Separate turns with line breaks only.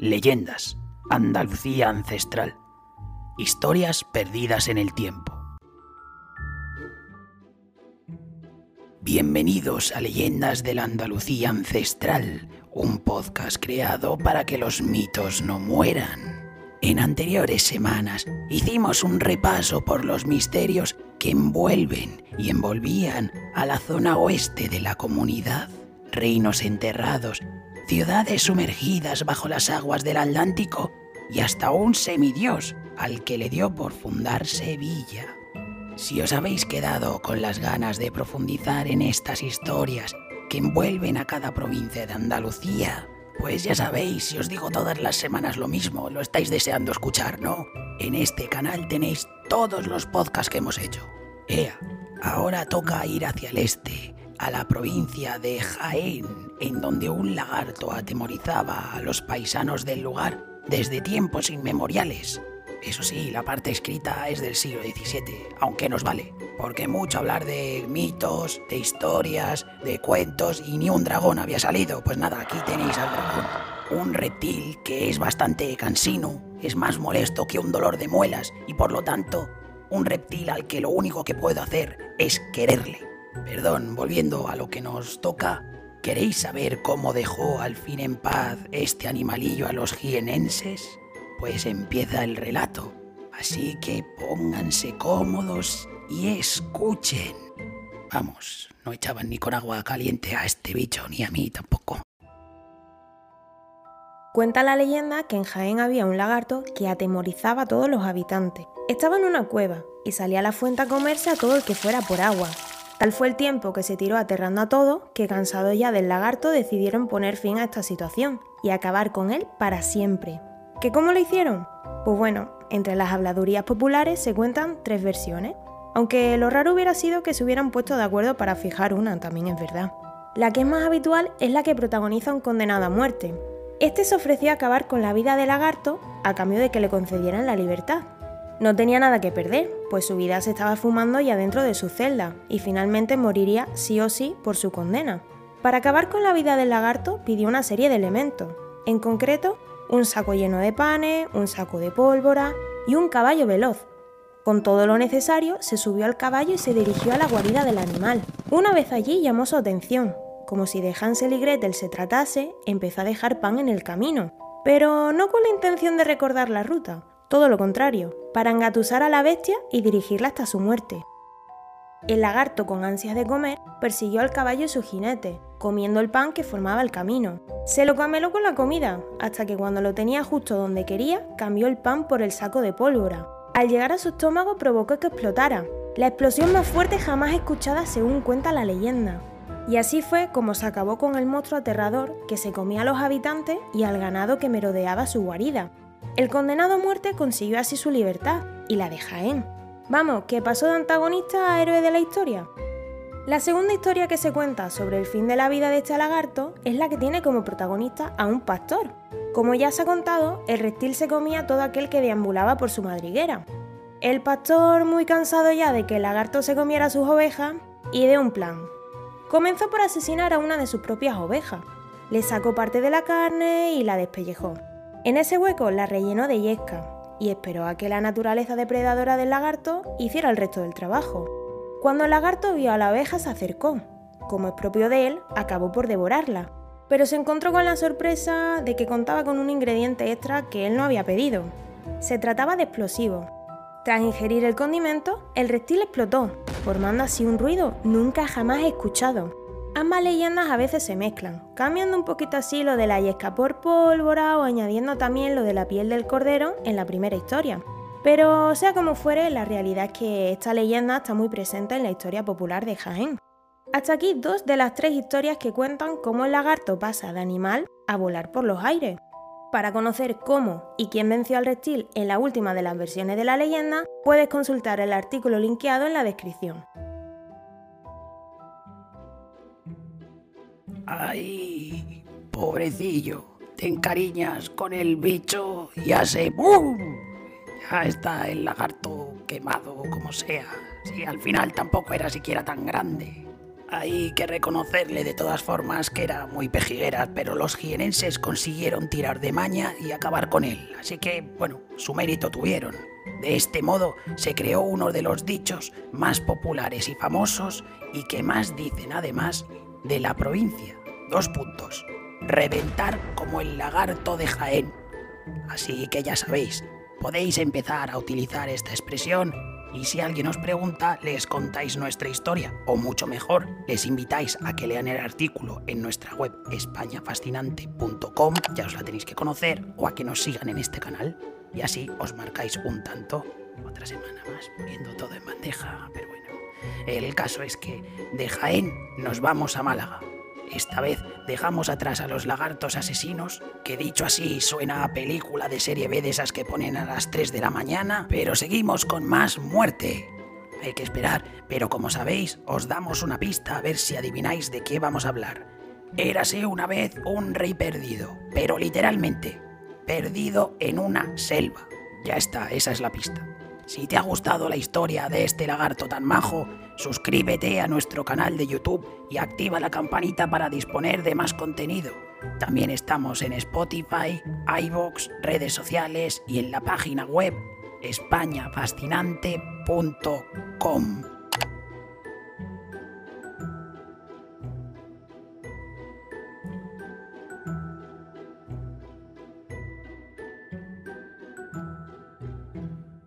Leyendas, Andalucía ancestral, historias perdidas en el tiempo. Bienvenidos a Leyendas de la Andalucía ancestral, un podcast creado para que los mitos no mueran. En anteriores semanas hicimos un repaso por los misterios que envuelven y envolvían a la zona oeste de la comunidad. Reinos enterrados, ciudades sumergidas bajo las aguas del Atlántico y hasta un semidios al que le dio por fundar Sevilla. Si os habéis quedado con las ganas de profundizar en estas historias que envuelven a cada provincia de Andalucía, pues ya sabéis, si os digo todas las semanas lo mismo, lo estáis deseando escuchar, ¿no? En este canal tenéis todos los podcasts que hemos hecho. Ea, ahora toca ir hacia el este, a la provincia de Jaén, en donde un lagarto atemorizaba a los paisanos del lugar desde tiempos inmemoriales. Eso sí, la parte escrita es del siglo XVII, aunque nos vale, porque mucho hablar de mitos, de historias, de cuentos y ni un dragón había salido. Pues nada, aquí tenéis al dragón. Un reptil que es bastante cansino, es más molesto que un dolor de muelas y por lo tanto un reptil al que lo único que puedo hacer es quererle. Perdón, volviendo a lo que nos toca, ¿queréis saber cómo dejó al fin en paz este animalillo a los jienenses? pues empieza el relato. Así que pónganse cómodos y escuchen. Vamos, no echaban ni con agua caliente a este bicho ni a mí tampoco.
Cuenta la leyenda que en Jaén había un lagarto que atemorizaba a todos los habitantes. Estaba en una cueva y salía a la fuente a comerse a todo el que fuera por agua. Tal fue el tiempo que se tiró aterrando a todo que cansados ya del lagarto decidieron poner fin a esta situación y acabar con él para siempre. ¿Que cómo lo hicieron? Pues bueno, entre las habladurías populares se cuentan tres versiones, aunque lo raro hubiera sido que se hubieran puesto de acuerdo para fijar una, también es verdad. La que es más habitual es la que protagoniza un condenado a muerte. Este se ofrecía a acabar con la vida de lagarto a cambio de que le concedieran la libertad. No tenía nada que perder, pues su vida se estaba fumando ya dentro de su celda, y finalmente moriría sí o sí por su condena. Para acabar con la vida del lagarto pidió una serie de elementos, en concreto un saco lleno de panes, un saco de pólvora y un caballo veloz. Con todo lo necesario, se subió al caballo y se dirigió a la guarida del animal. Una vez allí llamó su atención. Como si de Hansel y Gretel se tratase, empezó a dejar pan en el camino, pero no con la intención de recordar la ruta, todo lo contrario, para engatusar a la bestia y dirigirla hasta su muerte. El lagarto, con ansias de comer, persiguió al caballo y su jinete, comiendo el pan que formaba el camino. Se lo cameló con la comida, hasta que cuando lo tenía justo donde quería, cambió el pan por el saco de pólvora. Al llegar a su estómago provocó que explotara, la explosión más fuerte jamás escuchada según cuenta la leyenda. Y así fue como se acabó con el monstruo aterrador que se comía a los habitantes y al ganado que merodeaba su guarida. El condenado a muerte consiguió así su libertad y la de Jaén. Vamos, que pasó de antagonista a héroe de la historia. La segunda historia que se cuenta sobre el fin de la vida de este lagarto es la que tiene como protagonista a un pastor. Como ya se ha contado, el reptil se comía todo aquel que deambulaba por su madriguera. El pastor, muy cansado ya de que el lagarto se comiera sus ovejas, ideó un plan. Comenzó por asesinar a una de sus propias ovejas. Le sacó parte de la carne y la despellejó. En ese hueco la rellenó de yesca y esperó a que la naturaleza depredadora del lagarto hiciera el resto del trabajo. Cuando el lagarto vio a la oveja se acercó. Como es propio de él, acabó por devorarla, pero se encontró con la sorpresa de que contaba con un ingrediente extra que él no había pedido. Se trataba de explosivo. Tras ingerir el condimento, el reptil explotó, formando así un ruido nunca jamás escuchado. Ambas leyendas a veces se mezclan, cambiando un poquito así lo de la yesca por pólvora o añadiendo también lo de la piel del cordero en la primera historia. Pero sea como fuere, la realidad es que esta leyenda está muy presente en la historia popular de Jaén. Hasta aquí dos de las tres historias que cuentan cómo el lagarto pasa de animal a volar por los aires. Para conocer cómo y quién venció al reptil en la última de las versiones de la leyenda, puedes consultar el artículo linkeado en la descripción.
¡Ay! Pobrecillo, te encariñas con el bicho y hace ¡BUM! ya está el lagarto quemado como sea. Si al final tampoco era siquiera tan grande. Hay que reconocerle de todas formas que era muy pejiguera, pero los jienenses consiguieron tirar de maña y acabar con él, así que, bueno, su mérito tuvieron. De este modo se creó uno de los dichos más populares y famosos y que más dicen además de la provincia. Dos puntos. Reventar como el lagarto de Jaén. Así que ya sabéis, podéis empezar a utilizar esta expresión y si alguien os pregunta, les contáis nuestra historia, o mucho mejor, les invitáis a que lean el artículo en nuestra web españafascinante.com, ya os la tenéis que conocer, o a que nos sigan en este canal, y así os marcáis un tanto. Otra semana más, poniendo todo en bandeja, pero bueno. El caso es que de Jaén nos vamos a Málaga, esta vez dejamos atrás a los lagartos asesinos, que dicho así suena a película de serie B de esas que ponen a las 3 de la mañana, pero seguimos con más muerte. Hay que esperar, pero como sabéis, os damos una pista a ver si adivináis de qué vamos a hablar. Érase una vez un rey perdido, pero literalmente, perdido en una selva. Ya está, esa es la pista. Si te ha gustado la historia de este lagarto tan majo, suscríbete a nuestro canal de YouTube y activa la campanita para disponer de más contenido. También estamos en Spotify, iVoox, redes sociales y en la página web españafascinante.com.